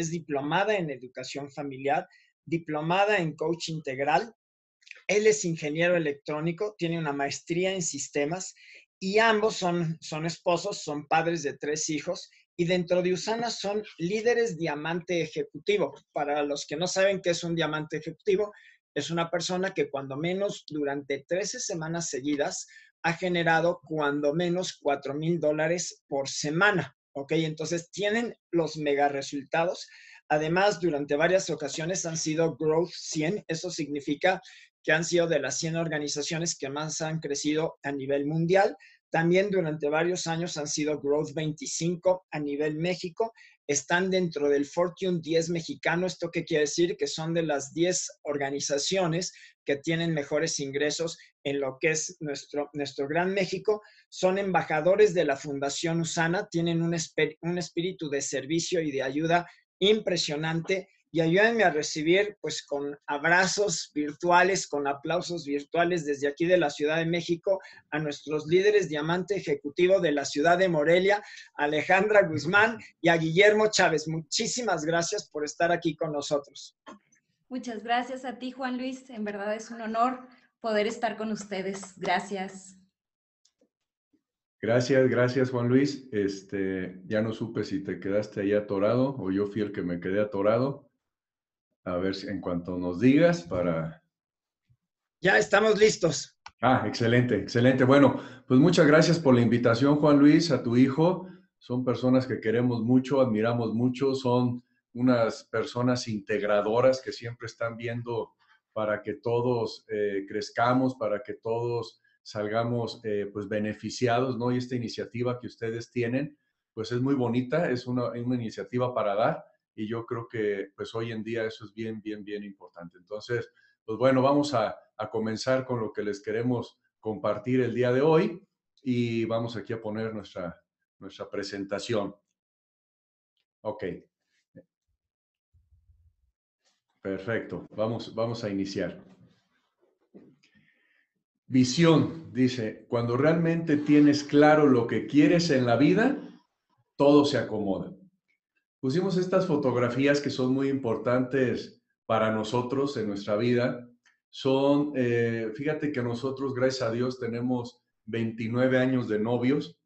es diplomada en educación familiar, diplomada en coach integral. Él es ingeniero electrónico, tiene una maestría en sistemas y ambos son, son esposos, son padres de tres hijos y dentro de Usana son líderes diamante ejecutivo. Para los que no saben qué es un diamante ejecutivo, es una persona que cuando menos durante 13 semanas seguidas ha generado cuando menos 4 mil dólares por semana. ¿Ok? Entonces tienen los mega resultados. Además, durante varias ocasiones han sido Growth 100. Eso significa que han sido de las 100 organizaciones que más han crecido a nivel mundial. También durante varios años han sido Growth 25 a nivel México. Están dentro del Fortune 10 mexicano. ¿Esto qué quiere decir? Que son de las 10 organizaciones que tienen mejores ingresos en lo que es nuestro, nuestro Gran México. Son embajadores de la Fundación Usana, tienen un, un espíritu de servicio y de ayuda impresionante y ayúdenme a recibir pues con abrazos virtuales, con aplausos virtuales desde aquí de la Ciudad de México a nuestros líderes diamante ejecutivo de la ciudad de Morelia, Alejandra Guzmán y a Guillermo Chávez. Muchísimas gracias por estar aquí con nosotros. Muchas gracias a ti, Juan Luis. En verdad es un honor poder estar con ustedes. Gracias. Gracias, gracias Juan Luis. Este, ya no supe si te quedaste ahí atorado o yo fui el que me quedé atorado. A ver si en cuanto nos digas para... Ya estamos listos. Ah, excelente, excelente. Bueno, pues muchas gracias por la invitación, Juan Luis, a tu hijo. Son personas que queremos mucho, admiramos mucho, son unas personas integradoras que siempre están viendo para que todos eh, crezcamos, para que todos salgamos eh, pues beneficiados, ¿no? Y esta iniciativa que ustedes tienen, pues es muy bonita, es una, una iniciativa para dar y yo creo que pues hoy en día eso es bien, bien, bien importante. Entonces, pues bueno, vamos a, a comenzar con lo que les queremos compartir el día de hoy y vamos aquí a poner nuestra, nuestra presentación. Ok. Perfecto, vamos, vamos a iniciar. Visión, dice, cuando realmente tienes claro lo que quieres en la vida, todo se acomoda. Pusimos estas fotografías que son muy importantes para nosotros en nuestra vida. Son, eh, fíjate que nosotros, gracias a Dios, tenemos 29 años de novios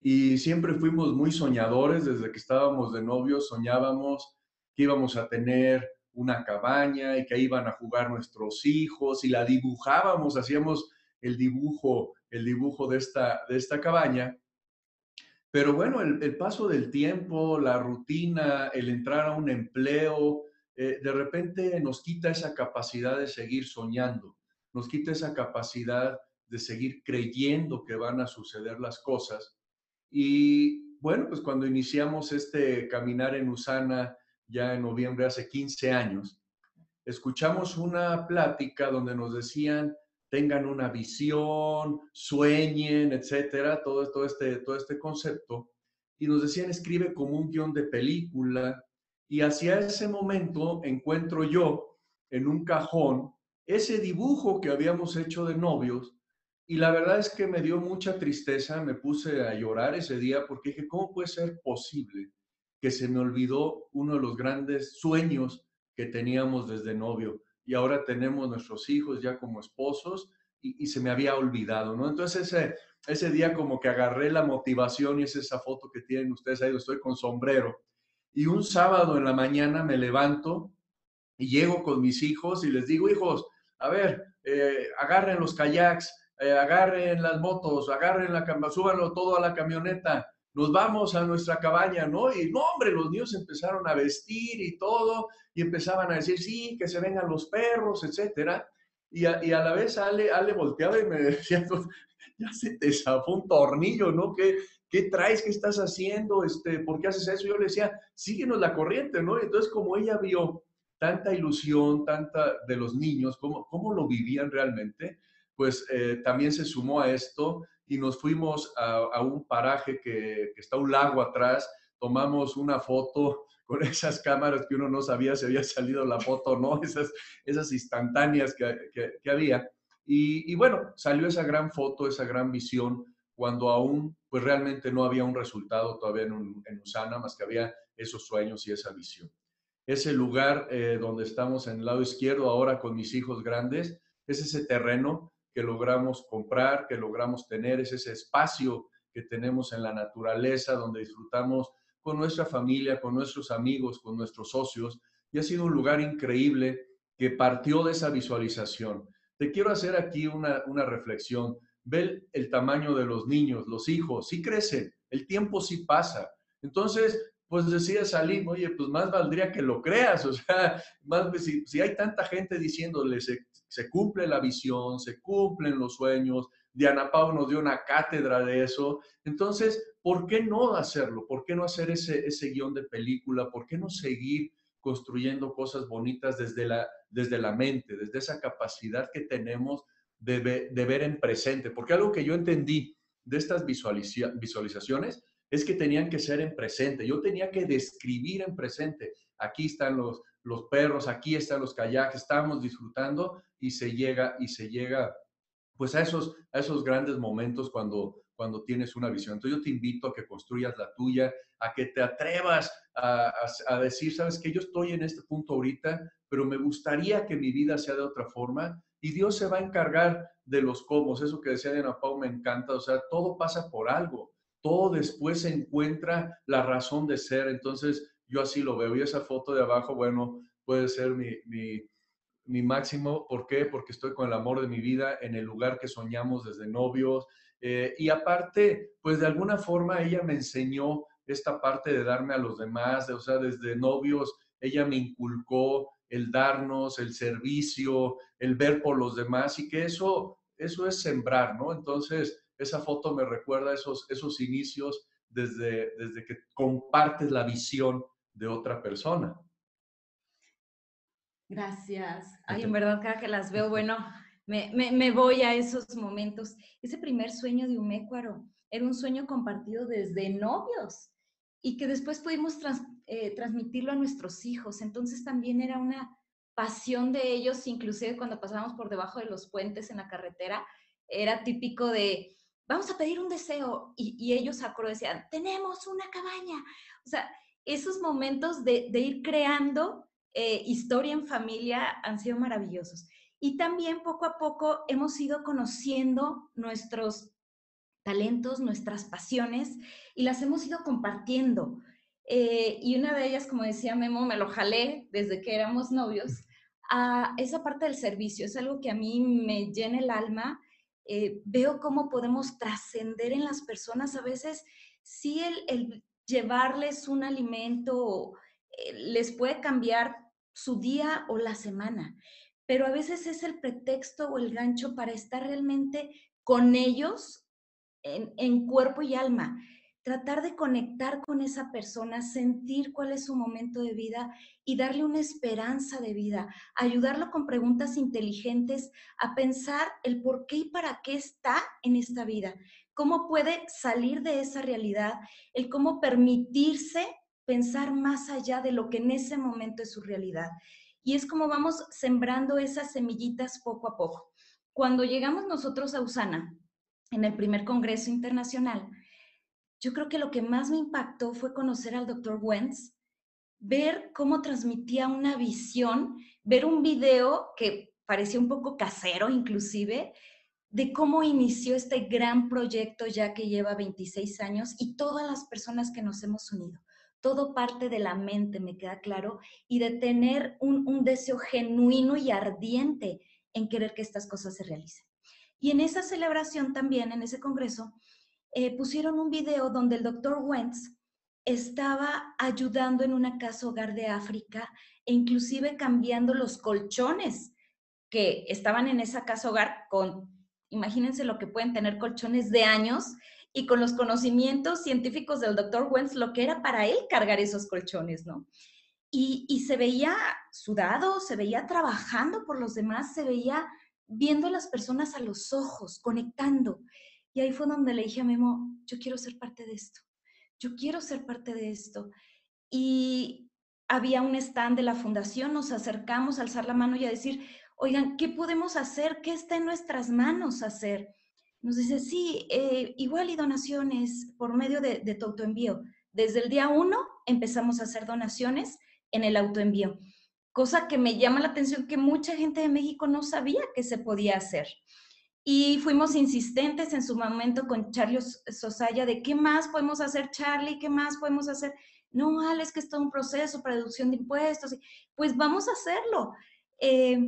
y siempre fuimos muy soñadores. Desde que estábamos de novios, soñábamos que íbamos a tener una cabaña y que iban a jugar nuestros hijos y la dibujábamos, hacíamos el dibujo, el dibujo de esta, de esta cabaña. Pero bueno, el, paso del tiempo, la rutina, el entrar a un empleo, eh, de repente nos quita esa capacidad de seguir soñando, nos quita esa capacidad de seguir creyendo que van a suceder las cosas. Y bueno, pues cuando iniciamos este caminar en Usana, ya en noviembre, hace 15 años, escuchamos una plática donde nos decían, tengan una visión, sueñen, etcétera, todo, todo, este, todo este concepto. Y nos decían, escribe como un guion de película. Y hacia ese momento encuentro yo en un cajón ese dibujo que habíamos hecho de novios. Y la verdad es que me dio mucha tristeza, me puse a llorar ese día porque dije, ¿cómo puede ser posible que se me olvidó uno de los grandes sueños que teníamos desde novio y ahora tenemos nuestros hijos ya como esposos y, se me había olvidado, ¿no? Entonces ese, ese día como que agarré la motivación y es esa foto que tienen ustedes ahí, estoy con sombrero. Y un sábado en la mañana me levanto y llego con mis hijos y les digo, hijos, a ver, eh, agarren los kayaks, eh, agarren las motos, agarren la súbanlo todo a la camioneta, nos vamos a nuestra cabaña, ¿no? Y no, hombre, los niños empezaron a vestir y todo, y empezaban a decir, sí, que se vengan los perros, etcétera. Y a, y a la vez Ale, Ale volteaba y me decía, pues, ya se te zafó un tornillo, ¿no? ¿Qué, ¿Qué traes? ¿Qué estás haciendo? Este, ¿Por qué haces eso? Yo le decía, síguenos la corriente, ¿no? Y entonces, como ella vio tanta ilusión, tanta de los niños, cómo, cómo lo vivían realmente, pues eh, también se sumó a esto y nos fuimos a, un paraje que, está un lago atrás, tomamos una foto con esas cámaras que uno no sabía si había salido la foto o no, esas, esas instantáneas que, había. Y, bueno, salió esa gran foto, esa gran visión, cuando aún pues realmente no había un resultado todavía en, en Usana, más que había esos sueños y esa visión. ese lugar eh, donde estamos en el lado izquierdo ahora con mis hijos grandes, es ese terreno que logramos comprar, que logramos tener, es ese espacio que tenemos en la naturaleza donde disfrutamos con nuestra familia, con nuestros amigos, con nuestros socios, y ha sido un lugar increíble que partió de esa visualización. Te quiero hacer aquí una, una reflexión. Ve el, tamaño de los niños, los hijos, sí crecen, el tiempo sí pasa. Entonces, pues decía Salim, oye, pues más valdría que lo creas, o sea, más si, si hay tanta gente diciéndole se, se, cumple la visión, se cumplen los sueños, Diana Pau nos dio una cátedra de eso, entonces, ¿por qué no hacerlo? ¿Por qué no hacer ese, ese guion de película? ¿Por qué no seguir construyendo cosas bonitas desde la, desde la mente, desde esa capacidad que tenemos de, de ver en presente? Porque algo que yo entendí de estas visualizaciones es que tenían que ser en presente. Yo tenía que describir en presente. Aquí están los, los perros, aquí están los kayaks, estamos disfrutando y se llega y se llega pues a esos, a esos grandes momentos cuando, cuando tienes una visión. Entonces yo te invito a que construyas la tuya, a que te atrevas a, a, decir, sabes que yo estoy en este punto ahorita, pero me gustaría que mi vida sea de otra forma y Dios se va a encargar de los cómo. Eso que decía Diana Pau me encanta, o sea, todo pasa por algo todo después se encuentra la razón de ser. Entonces, yo así lo veo. Y esa foto de abajo, bueno, puede ser mi, mi, máximo. ¿Por qué? Porque estoy con el amor de mi vida en el lugar que soñamos desde novios. Eh, y aparte, pues de alguna forma ella me enseñó esta parte de darme a los demás, o sea, desde novios, ella me inculcó el darnos, el servicio, el ver por los demás y que eso, eso es sembrar, ¿no? Entonces, esa foto me recuerda esos, esos inicios desde, desde que compartes la visión de otra persona. Gracias. Ay, en verdad, cada que las veo, bueno, me, me, voy a esos momentos. Ese primer sueño de Humécuaro era un sueño compartido desde novios y que después pudimos eh, transmitirlo a nuestros hijos. Entonces también era una pasión de ellos, inclusive cuando pasábamos por debajo de los puentes en la carretera, era típico de vamos a pedir un deseo. Y, ellos a decían, tenemos una cabaña. O sea, esos momentos de, ir creando eh, historia en familia han sido maravillosos. Y también poco a poco hemos ido conociendo nuestros talentos, nuestras pasiones y las hemos ido compartiendo. Eh, y una de ellas, como decía Memo, me lo jalé desde que éramos novios, a esa parte del servicio. Es algo que a mí me llena el alma eh, veo cómo podemos trascender en las personas. A veces sí el, llevarles un alimento eh, les puede cambiar su día o la semana, pero a veces es el pretexto o el gancho para estar realmente con ellos en cuerpo y alma tratar de conectar con esa persona, sentir cuál es su momento de vida y darle una esperanza de vida, ayudarlo con preguntas inteligentes a pensar el por qué y para qué está en esta vida, cómo puede salir de esa realidad, el cómo permitirse pensar más allá de lo que en ese momento es su realidad. Y es como vamos sembrando esas semillitas poco a poco. Cuando llegamos nosotros a Usana, en el primer Congreso Internacional, yo creo que lo que más me impactó fue conocer al doctor Wentz, ver cómo transmitía una visión, ver un video que parecía un poco casero inclusive, de cómo inició este gran proyecto ya que lleva 26 años y todas las personas que nos hemos unido. Todo parte de la mente, me queda claro, y de tener un, un deseo genuino y ardiente en querer que estas cosas se realicen. Y en esa celebración también, en ese congreso, eh, pusieron un video donde el doctor Wentz estaba ayudando en una casa hogar de África e inclusive cambiando los colchones que estaban en esa casa hogar con, imagínense lo que pueden tener colchones de años y con los conocimientos científicos del doctor Wentz, lo que era para él cargar esos colchones, ¿no? Y, y se veía sudado, se veía trabajando por los demás, se veía viendo a las personas a los ojos, conectando. Y ahí fue donde le dije a Memo, yo quiero ser parte de esto, yo quiero ser parte de esto. Y había un stand de la fundación, nos acercamos a alzar la mano y a decir, oigan, ¿qué podemos hacer? ¿Qué está en nuestras manos hacer? Nos dice, sí, eh, igual y donaciones por medio de, de tu autoenvío. Desde el día uno empezamos a hacer donaciones en el autoenvío, cosa que me llama la atención que mucha gente de México no sabía que se podía hacer. Y fuimos insistentes en su momento con Charlie Sosaya de qué más podemos hacer, Charlie, qué más podemos hacer. No, Ale, es que es todo un proceso para reducción de impuestos. Pues vamos a hacerlo. Eh,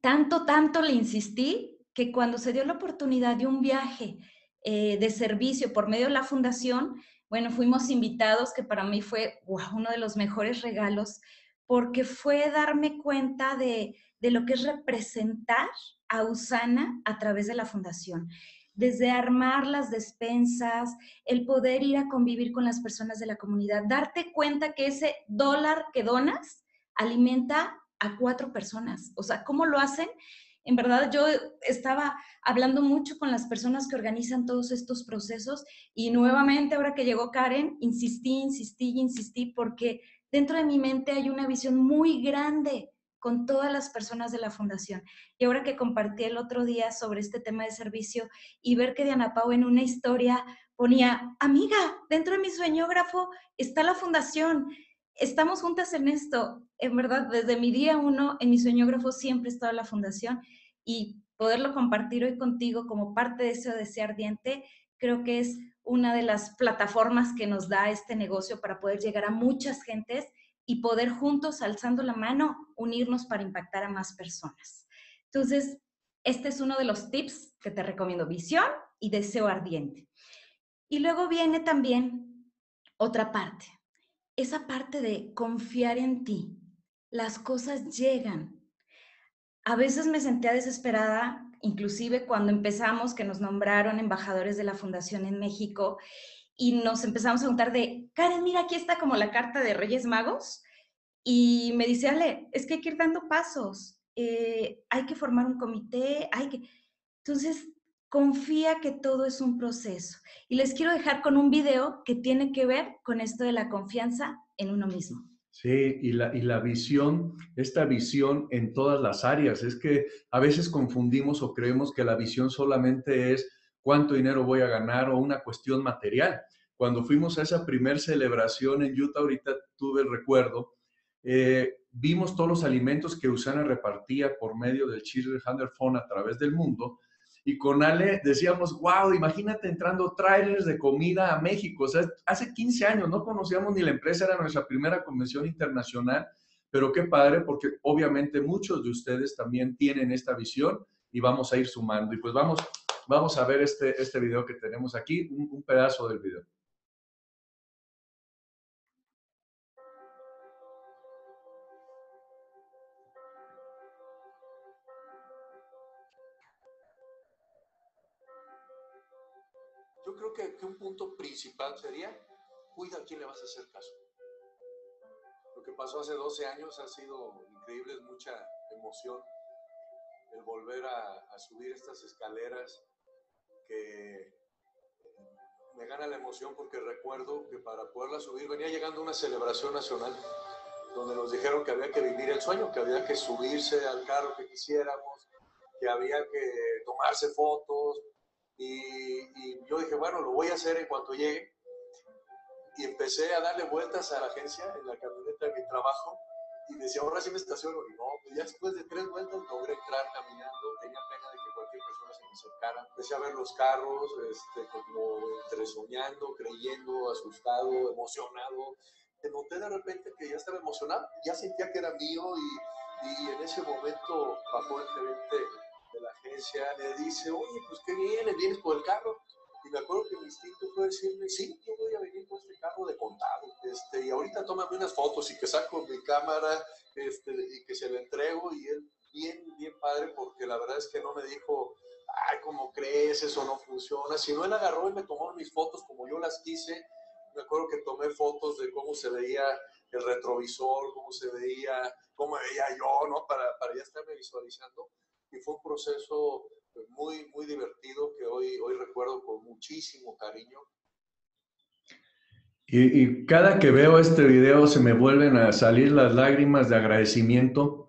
tanto, tanto le insistí que cuando se dio la oportunidad de un viaje eh, de servicio por medio de la fundación, bueno, fuimos invitados, que para mí fue uno de los mejores regalos, porque fue darme cuenta de, de lo que es representar a Usana a través de la fundación. Desde armar las despensas, el poder ir a convivir con las personas de la comunidad, darte cuenta que ese dólar que donas alimenta a cuatro personas. O sea, ¿cómo lo hacen? En verdad, yo estaba hablando mucho con las personas que organizan todos estos procesos y nuevamente, ahora que llegó Karen, insistí, insistí, insistí, porque dentro de mi mente hay una visión muy grande con todas las personas de la fundación. Y ahora que compartí el otro día sobre este tema de servicio y ver que Diana Pau en una historia ponía, amiga, dentro de mi sueñógrafo está la fundación, estamos juntas en esto. En verdad, desde mi día uno, en mi sueñógrafo siempre estaba la fundación y poderlo compartir hoy contigo como parte de ese deseo ardiente, creo que es una de las plataformas que nos da este negocio para poder llegar a muchas gentes y poder juntos, alzando la mano, unirnos para impactar a más personas. Entonces, este es uno de los tips que te recomiendo, visión y deseo ardiente. Y luego viene también otra parte, esa parte de confiar en ti. Las cosas llegan. A veces me sentía desesperada, inclusive cuando empezamos, que nos nombraron embajadores de la Fundación en México, y nos empezamos a preguntar de, Karen, mira, aquí está como la carta de Reyes Magos. Y me dice, Ale, es que hay que ir dando pasos, eh, hay que formar un comité, hay que... Entonces, confía que todo es un proceso. Y les quiero dejar con un video que tiene que ver con esto de la confianza en uno mismo. Sí, y la, y la visión, esta visión en todas las áreas, es que a veces confundimos o creemos que la visión solamente es cuánto dinero voy a ganar o una cuestión material. Cuando fuimos a esa primer celebración en Utah, ahorita tuve el recuerdo, eh, vimos todos los alimentos que Usana repartía por medio del Children's Hunter Phone a través del mundo. Y con Ale decíamos, wow, imagínate entrando trailers de comida a México. O sea, hace 15 años no conocíamos ni la empresa, era nuestra primera convención internacional, pero qué padre, porque obviamente muchos de ustedes también tienen esta visión y vamos a ir sumando. Y pues vamos Vamos a ver este, este video que tenemos aquí, un, pedazo del video. Yo creo que, un punto principal sería, cuida a quién le vas a hacer caso. Lo que pasó hace 12 años ha sido increíble, es mucha emoción el volver a subir estas escaleras que me gana la emoción porque recuerdo que para poderla subir venía llegando una celebración nacional donde nos dijeron que había que vivir el sueño, que había que subirse al carro que quisiéramos, que había que tomarse fotos. Y, y, yo dije, bueno, lo voy a hacer en cuanto llegue. Y empecé a darle vueltas a la agencia en la camioneta en mi trabajo y decía, ahora sí me estaciono. Y no, pues ya después de tres vueltas logré entrar caminando. Tenía pena de que me acercara. Empecé a ver los carros, este, como entre soñando, creyendo, asustado, emocionado. Te noté de repente que ya estaba emocionado, ya sentía que era mío y, y en ese momento bajó el gerente de la agencia, le dice, oye, pues qué bien, vienes por el carro. Y me acuerdo que mi instinto fue decirle, sí, yo voy a venir con este carro de contado. Este, y ahorita tómame unas fotos y que saco mi cámara este, y que se lo entrego. Y él, bien, bien padre, porque la verdad es que no me dijo, ay, ¿cómo crees? Eso no funciona. Sino él agarró y me tomó mis fotos como yo las quise. Me acuerdo que tomé fotos de cómo se veía el retrovisor, cómo se veía, cómo veía yo, ¿no? Para, para ya estarme visualizando. Y fue un proceso muy, muy divertido que hoy, hoy recuerdo con muchísimo cariño. Y, cada que veo este video se me vuelven a salir las lágrimas de agradecimiento,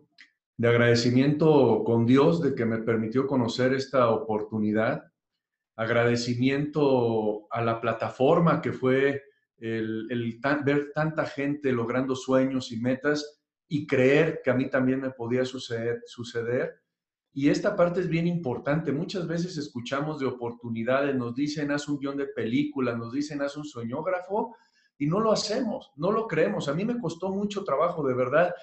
de agradecimiento con Dios de que me permitió conocer esta oportunidad, agradecimiento a la plataforma que fue el, ver tanta gente logrando sueños y metas y creer que a mí también me podía suceder, suceder. Y esta parte es bien importante. Muchas veces escuchamos de oportunidades, nos dicen haz un guion de película, nos dicen haz un sueñógrafo y no lo hacemos, no lo creemos. A mí me costó mucho trabajo, de verdad.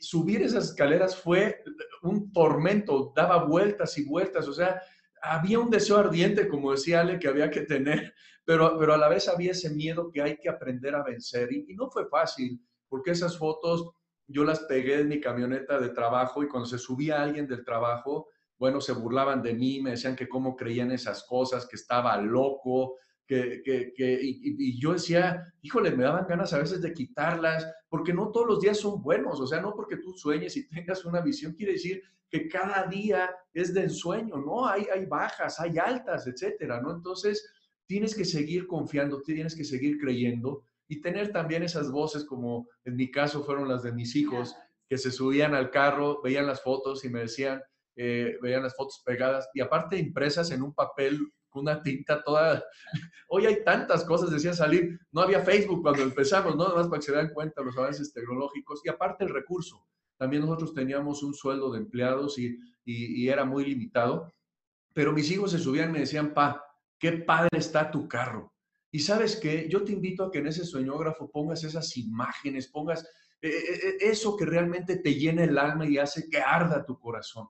Subir esas escaleras fue un tormento, daba vueltas y vueltas, o sea, había un deseo ardiente, como decía Ale, que había que tener, pero, pero a la vez había ese miedo que hay que aprender a vencer. Y, no fue fácil, porque esas fotos yo las pegué en mi camioneta de trabajo y cuando se subía alguien del trabajo, bueno, se burlaban de mí, me decían que cómo creían esas cosas, que estaba loco, que, que, que y, yo decía, híjole, me daban ganas a veces de quitarlas, porque no todos los días son buenos, o sea, no porque tú sueñes y tengas una visión, quiere decir que cada día es de ensueño, ¿no? Hay, hay bajas, hay altas, etcétera, ¿no? Entonces, tienes que seguir confiando, tienes que seguir creyendo y tener también esas voces como en mi caso fueron las de mis hijos, que se subían al carro, veían las fotos y me decían, eh, veían las fotos pegadas y aparte impresas en un papel una tinta toda. Hoy hay tantas cosas, decía salir. No había Facebook cuando empezamos, ¿no? Nada más para que se den cuenta los avances tecnológicos. Y aparte el recurso. También nosotros teníamos un sueldo de empleados y, y, y era muy limitado. Pero mis hijos se subían y me decían, pa, qué padre está tu carro. Y sabes qué, yo te invito a que en ese sueñógrafo pongas esas imágenes, pongas eh, eh, eh, eso que realmente te llena el alma y hace que arda tu corazón.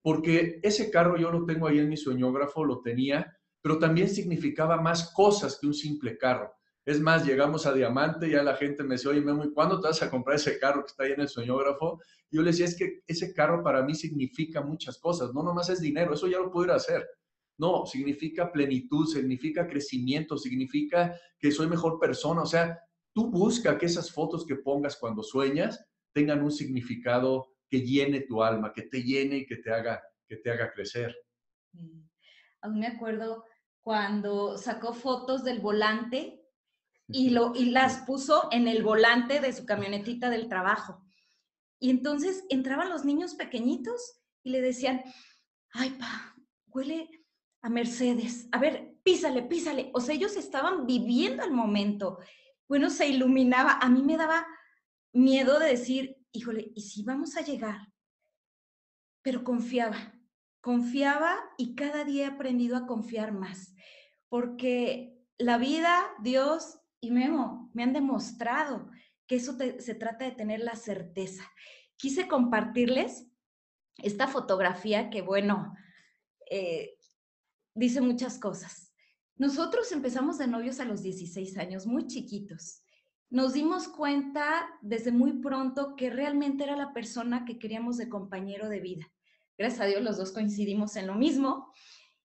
Porque ese carro yo lo tengo ahí en mi sueñógrafo, lo tenía, pero también significaba más cosas que un simple carro. Es más, llegamos a Diamante y ya la gente me decía, oye, Memo, ¿y cuándo te vas a comprar ese carro que está ahí en el sueñógrafo? Y yo le decía, es que ese carro para mí significa muchas cosas, no nomás es dinero, eso ya lo puedo ir a hacer. No, significa plenitud, significa crecimiento, significa que soy mejor persona. O sea, tú busca que esas fotos que pongas cuando sueñas tengan un significado que llene tu alma, que te llene y que te haga, que te haga crecer. Aún me acuerdo cuando sacó fotos del volante y, lo, y las puso en el volante de su camionetita del trabajo. Y entonces entraban los niños pequeñitos y le decían, ay, pa, huele, a Mercedes, a ver, písale, písale. O sea, ellos estaban viviendo el momento. Bueno, se iluminaba. A mí me daba miedo de decir, híjole, ¿y si vamos a llegar? Pero confiaba, confiaba y cada día he aprendido a confiar más, porque la vida, Dios y Memo me han demostrado que eso se trata de tener la certeza. Quise compartirles esta fotografía que, bueno, eh, dice muchas cosas. Nosotros empezamos de novios a los 16 años, muy chiquitos. Nos dimos cuenta desde muy pronto que realmente era la persona que queríamos de compañero de vida. Gracias a Dios los dos coincidimos en lo mismo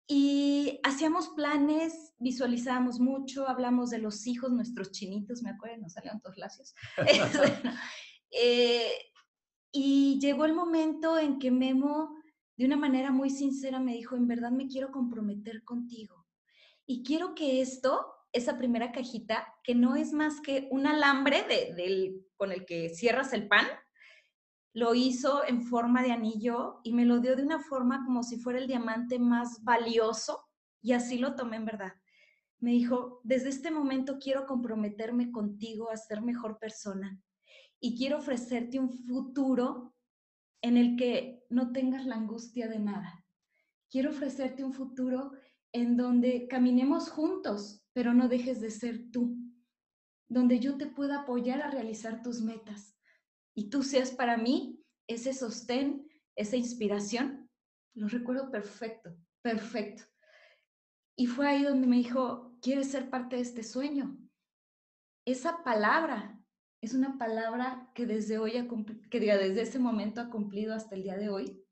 y hacíamos planes, visualizábamos mucho, hablamos de los hijos, nuestros chinitos, me acuerdo, nos salían todos lacios. eh, y llegó el momento en que Memo de una manera muy sincera me dijo, en verdad me quiero comprometer contigo. Y quiero que esto, esa primera cajita, que no es más que un alambre de, con el que cierras el pan, lo hizo en forma de anillo y me lo dio de una forma como si fuera el diamante más valioso y así lo tomé en verdad. Me dijo, desde este momento quiero comprometerme contigo a ser mejor persona y quiero ofrecerte un futuro en el que no tengas la angustia de nada. Quiero ofrecerte un futuro en donde caminemos juntos, pero no dejes de ser tú, donde yo te pueda apoyar a realizar tus metas y tú seas para mí ese sostén, esa inspiración. Lo recuerdo perfecto, perfecto. Y fue ahí donde me dijo, ¿quieres ser parte de este sueño? Esa palabra es una palabra que desde hoy, que diga, desde ese momento ha cumplido hasta el día de hoy.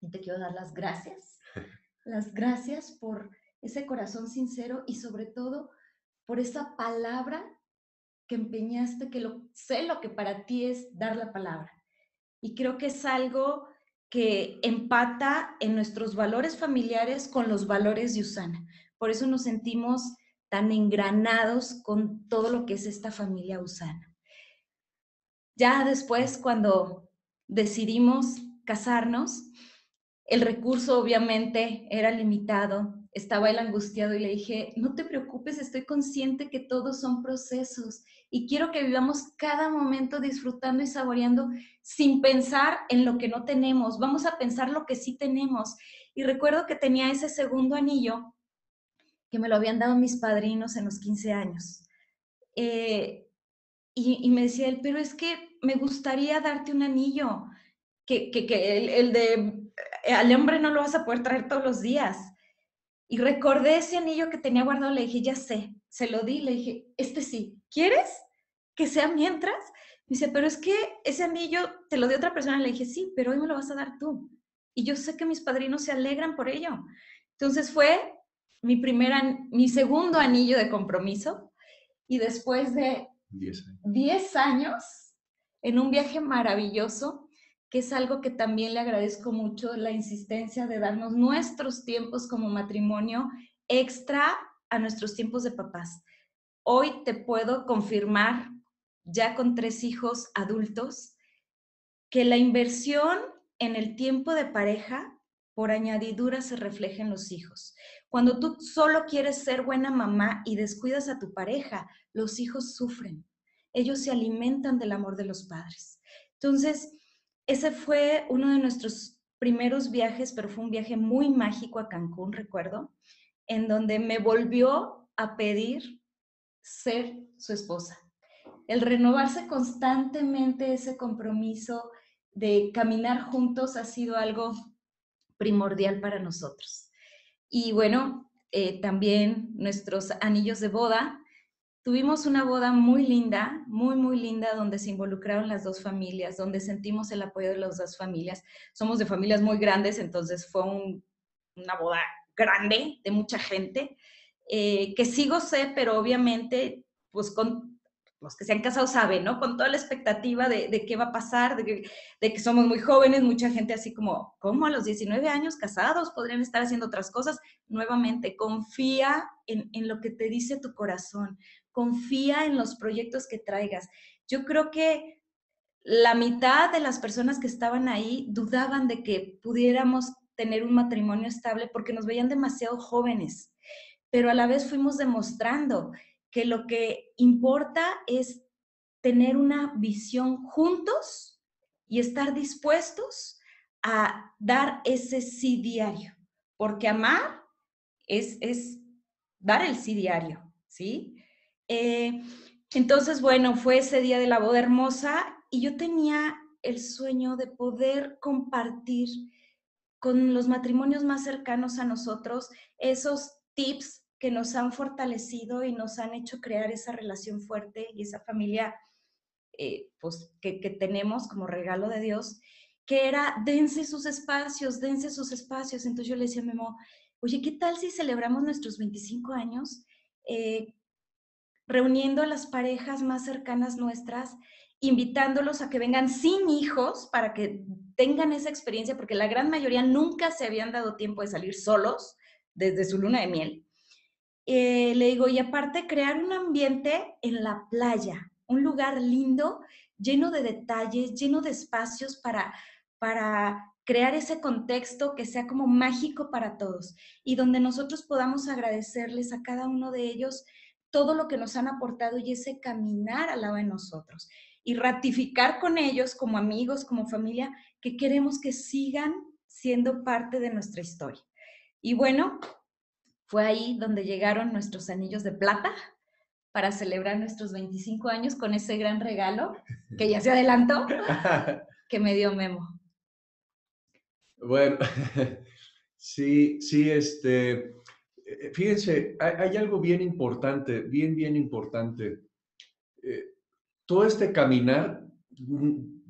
Y te quiero dar las gracias. Las gracias por ese corazón sincero y sobre todo por esa palabra que empeñaste, que lo, sé lo que para ti es dar la palabra. Y creo que es algo que empata en nuestros valores familiares con los valores de Usana. Por eso nos sentimos tan engranados con todo lo que es esta familia Usana. Ya después, cuando decidimos casarnos, el recurso obviamente era limitado estaba él angustiado y le dije, no te preocupes, estoy consciente que todos son procesos y quiero que vivamos cada momento disfrutando y saboreando sin pensar en lo que no tenemos. Vamos a pensar lo que sí tenemos. Y recuerdo que tenía ese segundo anillo que me lo habían dado mis padrinos en los 15 años. Eh, y, me decía él, pero es que me gustaría darte un anillo, que, que, el, de eh, al hombre no lo vas a poder traer todos los días. Y recordé ese anillo que tenía guardado, le dije, ya sé, se lo di, le dije, este sí, ¿quieres que sea mientras? Me dice, pero es que ese anillo te lo dio otra persona. Le dije, sí, pero hoy me lo vas a dar tú. Y yo sé que mis padrinos se alegran por ello. Entonces fue mi, primera, mi segundo anillo de compromiso y después de 10 años. en un viaje maravilloso, que es algo que también le agradezco mucho, la insistencia de darnos nuestros tiempos como matrimonio extra a nuestros tiempos de papás. Hoy te puedo confirmar, ya con tres hijos adultos, que la inversión en el tiempo de pareja por añadidura se refleja en los hijos. Cuando tú solo quieres ser buena mamá y descuidas a tu pareja, los hijos sufren. Ellos se alimentan del amor de los padres. Entonces, ese fue uno de nuestros primeros viajes, pero fue un viaje muy mágico a Cancún, recuerdo, en donde me volvió a pedir ser su esposa. El renovarse constantemente ese compromiso de caminar juntos ha sido algo primordial para nosotros. Y bueno, eh, también nuestros anillos de boda. Tuvimos una boda muy linda, muy, muy linda, donde se involucraron las dos familias, donde sentimos el apoyo de las dos familias. Somos de familias muy grandes, entonces fue una boda grande de mucha gente, eh, que sí gocé, pero obviamente, pues con los que se han casado saben, ¿no? Con toda la expectativa de, qué va a pasar, de que, somos muy jóvenes, mucha gente así como, ¿cómo a los 19 años casados podrían estar haciendo otras cosas? Nuevamente, confía en lo que te dice tu corazón, confía en los proyectos que traigas. Yo creo que la mitad de las personas que estaban ahí dudaban de que pudiéramos tener un matrimonio estable porque nos veían demasiado jóvenes, pero a la vez fuimos demostrando que lo que importa es tener una visión juntos y estar dispuestos a dar ese sí diario, porque amar es, es dar el sí diario, ¿sí? Eh, entonces, bueno, fue ese día de la boda hermosa y yo tenía el sueño de poder compartir con los matrimonios más cercanos a nosotros esos tips que nos han fortalecido y nos han hecho crear esa relación fuerte y esa familia eh, pues, que, tenemos como regalo de Dios, que era dense sus espacios, dense sus espacios. Entonces yo le decía a Memo, oye, ¿qué tal si celebramos nuestros 25 años eh, reuniendo a las parejas más cercanas nuestras, invitándolos a que vengan sin hijos para que tengan esa experiencia, porque la gran mayoría nunca se habían dado tiempo de salir solos desde su luna de miel. Eh, le digo, y aparte crear un ambiente en la playa, un lugar lindo, lleno de detalles, lleno de espacios para, para crear ese contexto que sea como mágico para todos y donde nosotros podamos agradecerles a cada uno de ellos todo lo que nos han aportado y ese caminar al lado de nosotros y ratificar con ellos como amigos, como familia, que queremos que sigan siendo parte de nuestra historia. Y bueno, fue ahí donde llegaron nuestros anillos de plata para celebrar nuestros 25 años con ese gran regalo que ya se adelantó, que me dio Memo. Bueno, sí, sí, este, eh, fíjense, hay, algo bien importante, bien, bien importante. Eh, todo este caminar, mm,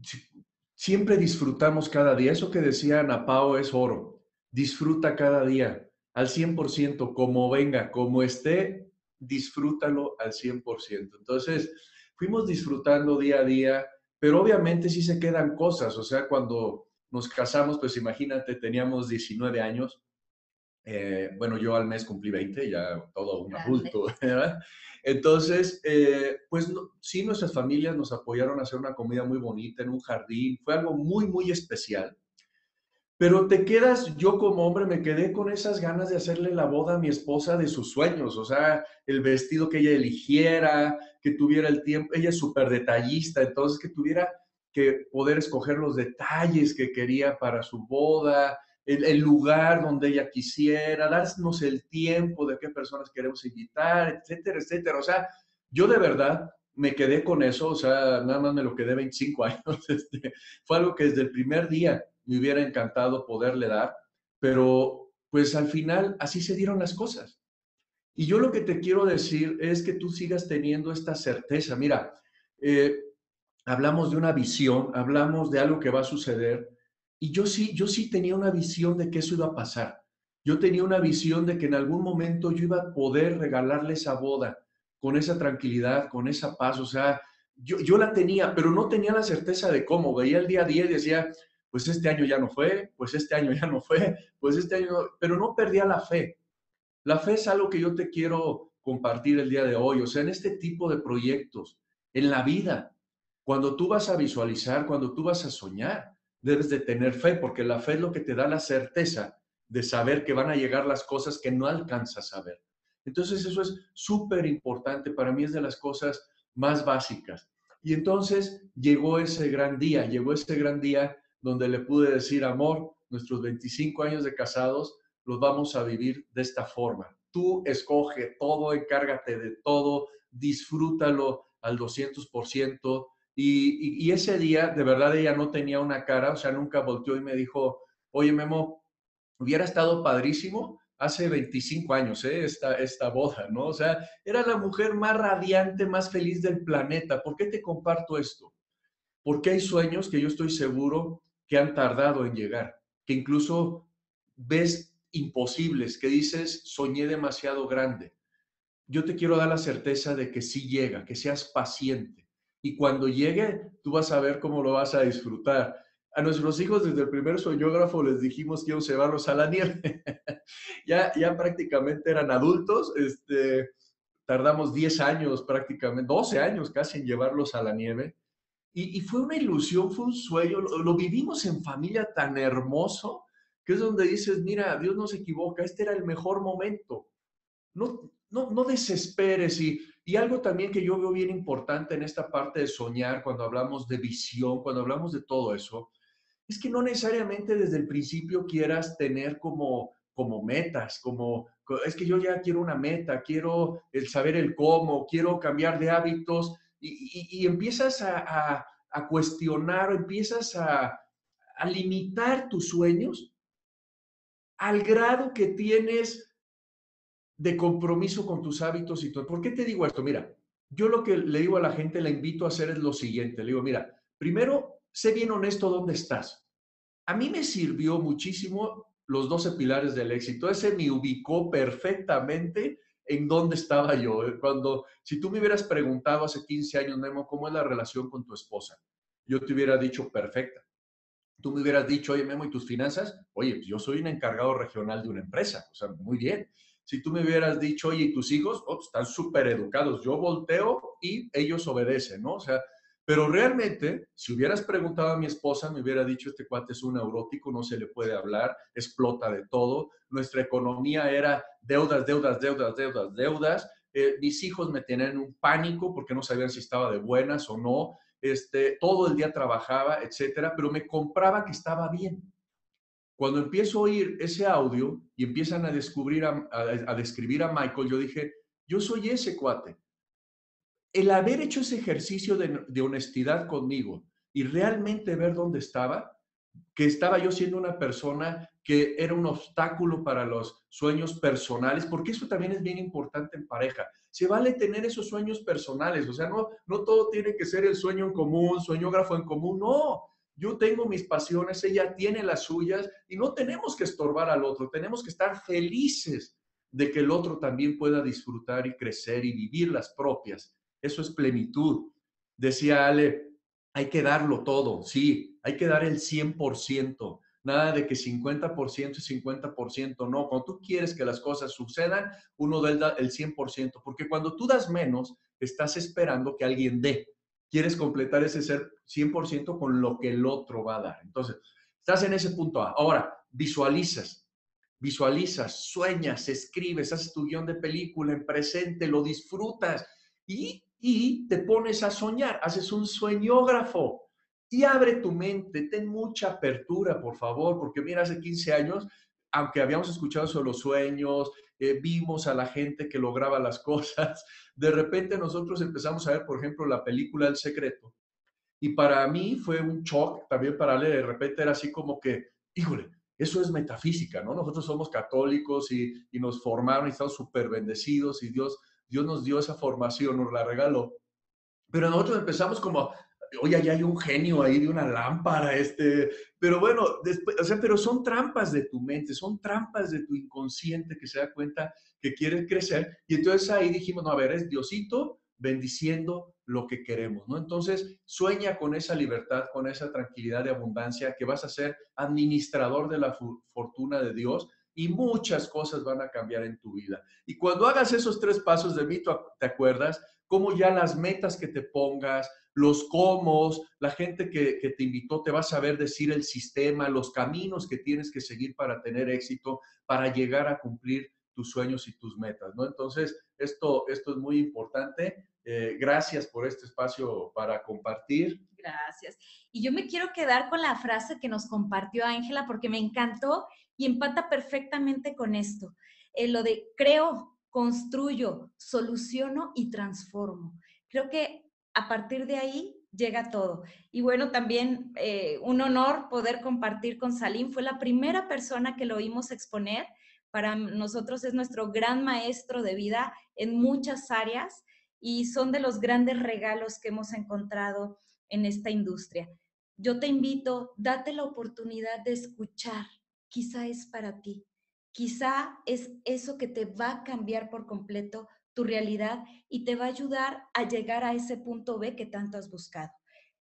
siempre disfrutamos cada día. Eso que decía Ana Pao es oro. Disfruta cada día al 100%, como venga, como esté, disfrútalo al 100%. Entonces, fuimos disfrutando día a día, pero obviamente sí se quedan cosas, o sea, cuando nos casamos, pues imagínate, teníamos 19 años, eh, bueno, yo al mes cumplí 20, ya todo un adulto, ¿verdad? Entonces, eh, pues sí, nuestras familias nos apoyaron a hacer una comida muy bonita en un jardín, fue algo muy, muy especial. Pero te quedas, yo como hombre me quedé con esas ganas de hacerle la boda a mi esposa de sus sueños, o sea, el vestido que ella eligiera, que tuviera el tiempo, ella es súper detallista, entonces que tuviera que poder escoger los detalles que quería para su boda, el, lugar donde ella quisiera, darnos el tiempo de qué personas queremos invitar, etcétera, etcétera. O sea, yo de verdad me quedé con eso, o sea, nada más me lo quedé 25 años. Este, fue algo que desde el primer día me hubiera encantado poderle dar, pero pues al final así se dieron las cosas. Y yo lo que te quiero decir es que tú sigas teniendo esta certeza. Mira, eh, hablamos de una visión, hablamos de algo que va a suceder, y yo sí, yo sí tenía una visión de que eso iba a pasar. Yo tenía una visión de que en algún momento yo iba a poder regalarle esa boda con esa tranquilidad, con esa paz. O sea, yo, yo la tenía, pero no tenía la certeza de cómo. Veía el día a día y decía, pues este año ya no fue, pues este año ya no fue, pues este año, pero no perdía la fe. La fe es algo que yo te quiero compartir el día de hoy, o sea, en este tipo de proyectos, en la vida, cuando tú vas a visualizar, cuando tú vas a soñar, debes de tener fe, porque la fe es lo que te da la certeza de saber que van a llegar las cosas que no alcanzas a ver. Entonces eso es súper importante, para mí es de las cosas más básicas. Y entonces llegó ese gran día, llegó ese gran día donde le pude decir, amor, nuestros 25 años de casados los vamos a vivir de esta forma. Tú escoge todo, encárgate de todo, disfrútalo al 200%. Y, y, y ese día, de verdad, ella no tenía una cara, o sea, nunca volteó y me dijo, oye, Memo, hubiera estado padrísimo hace 25 años, ¿eh? esta, esta boda, ¿no? O sea, era la mujer más radiante, más feliz del planeta. ¿Por qué te comparto esto? Porque hay sueños que yo estoy seguro que han tardado en llegar, que incluso ves imposibles, que dices, soñé demasiado grande. Yo te quiero dar la certeza de que sí llega, que seas paciente. Y cuando llegue, tú vas a ver cómo lo vas a disfrutar. A nuestros hijos desde el primer soñógrafo les dijimos que íbamos a llevarlos a la nieve. ya, ya prácticamente eran adultos. Este, tardamos 10 años prácticamente, 12 años casi en llevarlos a la nieve. Y, fue una ilusión, fue un sueño, lo, vivimos en familia tan hermoso, que es donde dices, mira, Dios no se equivoca, este era el mejor momento. No, no, no desesperes. Y, y algo también que yo veo bien importante en esta parte de soñar, cuando hablamos de visión, cuando hablamos de todo eso, es que no necesariamente desde el principio quieras tener como, como metas, como, es que yo ya quiero una meta, quiero el saber el cómo, quiero cambiar de hábitos y, empiezas a, cuestionar o empiezas a, limitar tus sueños al grado que tienes de compromiso con tus hábitos y todo. ¿Por qué te digo esto? Mira, yo lo que le digo a la gente, le invito a hacer es lo siguiente. Le digo, mira, primero, sé bien honesto dónde estás. A mí me sirvió muchísimo los 12 pilares del éxito. Ese me ubicó perfectamente en dónde estaba yo. Cuando, si tú me hubieras preguntado hace 15 años, Memo, ¿cómo es la relación con tu esposa? Yo te hubiera dicho, perfecta. Tú me hubieras dicho, oye, Memo, ¿y tus finanzas? Oye, pues yo soy un encargado regional de una empresa, o sea, muy bien. Si tú me hubieras dicho, oye, ¿y tus hijos? Oh, pues están súper educados. Yo volteo y ellos obedecen, ¿no? O sea, pero realmente, si hubieras preguntado a mi esposa, me hubiera dicho, este cuate es un neurótico, no se le puede hablar, explota de todo. Nuestra economía era deudas, deudas, deudas, deudas, deudas. Eh, mis hijos me tenían un pánico porque no sabían si estaba de buenas o no. Este, todo el día trabajaba, etcétera, pero me compraba que estaba bien. Cuando empiezo a oír ese audio y empiezan a descubrir, a, a describir a Michael, yo dije, yo soy ese cuate el haber hecho ese ejercicio de, honestidad conmigo y realmente ver dónde estaba, que estaba yo siendo una persona que era un obstáculo para los sueños personales, porque eso también es bien importante en pareja. Se vale tener esos sueños personales, o sea, no, no todo tiene que ser el sueño en común, sueñógrafo en común, no. Yo tengo mis pasiones, ella tiene las suyas y no tenemos que estorbar al otro, tenemos que estar felices de que el otro también pueda disfrutar y crecer y vivir las propias. Eso es plenitud. Decía Ale, hay que darlo todo, sí, hay que dar el 100%. Nada de que 50% y 50%, no. Cuando tú quieres que las cosas sucedan, uno da el 100%, porque cuando tú das menos, estás esperando que alguien dé. Quieres completar ese ser 100% con lo que el otro va a dar. Entonces, Estás en ese punto A. Ahora, visualizas, visualizas, sueñas, escribes, haces tu guion de película en presente, lo disfrutas y, y te pones a soñar, haces un sueñógrafo y abre tu mente, ten mucha apertura, por favor, porque mira, hace 15 años, aunque habíamos escuchado sobre los sueños, eh, vimos a la gente que lograba las cosas, de repente nosotros empezamos a ver, por ejemplo, la película El Secreto. Y para mí fue un shock, también para leer, de repente era así como que, híjole, eso es metafísica, ¿no? Nosotros somos católicos y, y nos formaron y estamos súper bendecidos y Dios, Dios nos dio esa formación, nos la regaló. Pero nosotros empezamos como oye, ya hay un genio ahí de una lámpara, este, pero bueno, después, o sea, pero son trampas de tu mente, son trampas de tu inconsciente que se da cuenta que quiere crecer. Y entonces ahí dijimos, no, a ver, es Diosito bendiciendo lo que queremos, ¿no? Entonces, sueña con esa libertad, con esa tranquilidad de abundancia, que vas a ser administrador de la fortuna de Dios y muchas cosas van a cambiar en tu vida. Y cuando hagas esos tres pasos de mí, te acuerdas cómo ya las metas que te pongas, los cómo, la gente que, te invitó te va a saber decir el sistema, los caminos que tienes que seguir para tener éxito, para llegar a cumplir tus sueños y tus metas, ¿no? Entonces, esto, esto es muy importante. Eh, gracias por este espacio para compartir. Gracias. Y yo me quiero quedar con la frase que nos compartió Ángela porque me encantó y empata perfectamente con esto. Eh, lo de creo, construyo, soluciono y transformo. Creo que a partir de ahí llega todo. Y bueno, también eh, un honor poder compartir con Salim. Fue la primera persona que lo oímos exponer. Para nosotros es nuestro gran maestro de vida en muchas áreas y son de los grandes regalos que hemos encontrado en esta industria. Yo te invito, date la oportunidad de escuchar. Quizá es para ti. Quizá es eso que te va a cambiar por completo tu realidad y te va a ayudar a llegar a ese punto B que tanto has buscado.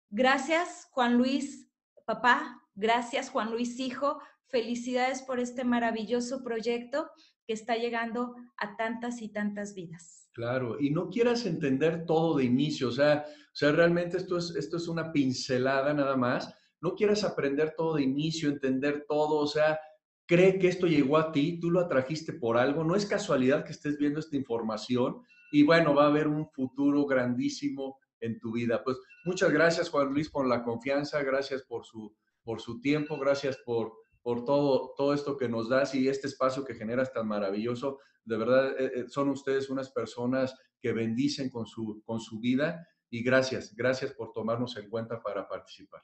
Gracias, Juan Luis, papá. Gracias, Juan Luis, hijo. Felicidades por este maravilloso proyecto que está llegando a tantas y tantas vidas. Claro, y no quieras entender todo de inicio, o sea, realmente esto es, esto es una pincelada nada más. No quieras aprender todo de inicio, entender todo, o sea, cree que esto llegó a ti, tú lo atrajiste por algo, no es casualidad que estés viendo esta información y bueno, va a haber un futuro grandísimo en tu vida. Pues muchas gracias Juan Luis por la confianza, gracias por su, por su tiempo, gracias por, por todo, todo esto que nos das y este espacio que generas tan maravilloso. De verdad, eh, eh, son ustedes unas personas que bendicen con su, con su vida y gracias, gracias por tomarnos en cuenta para participar.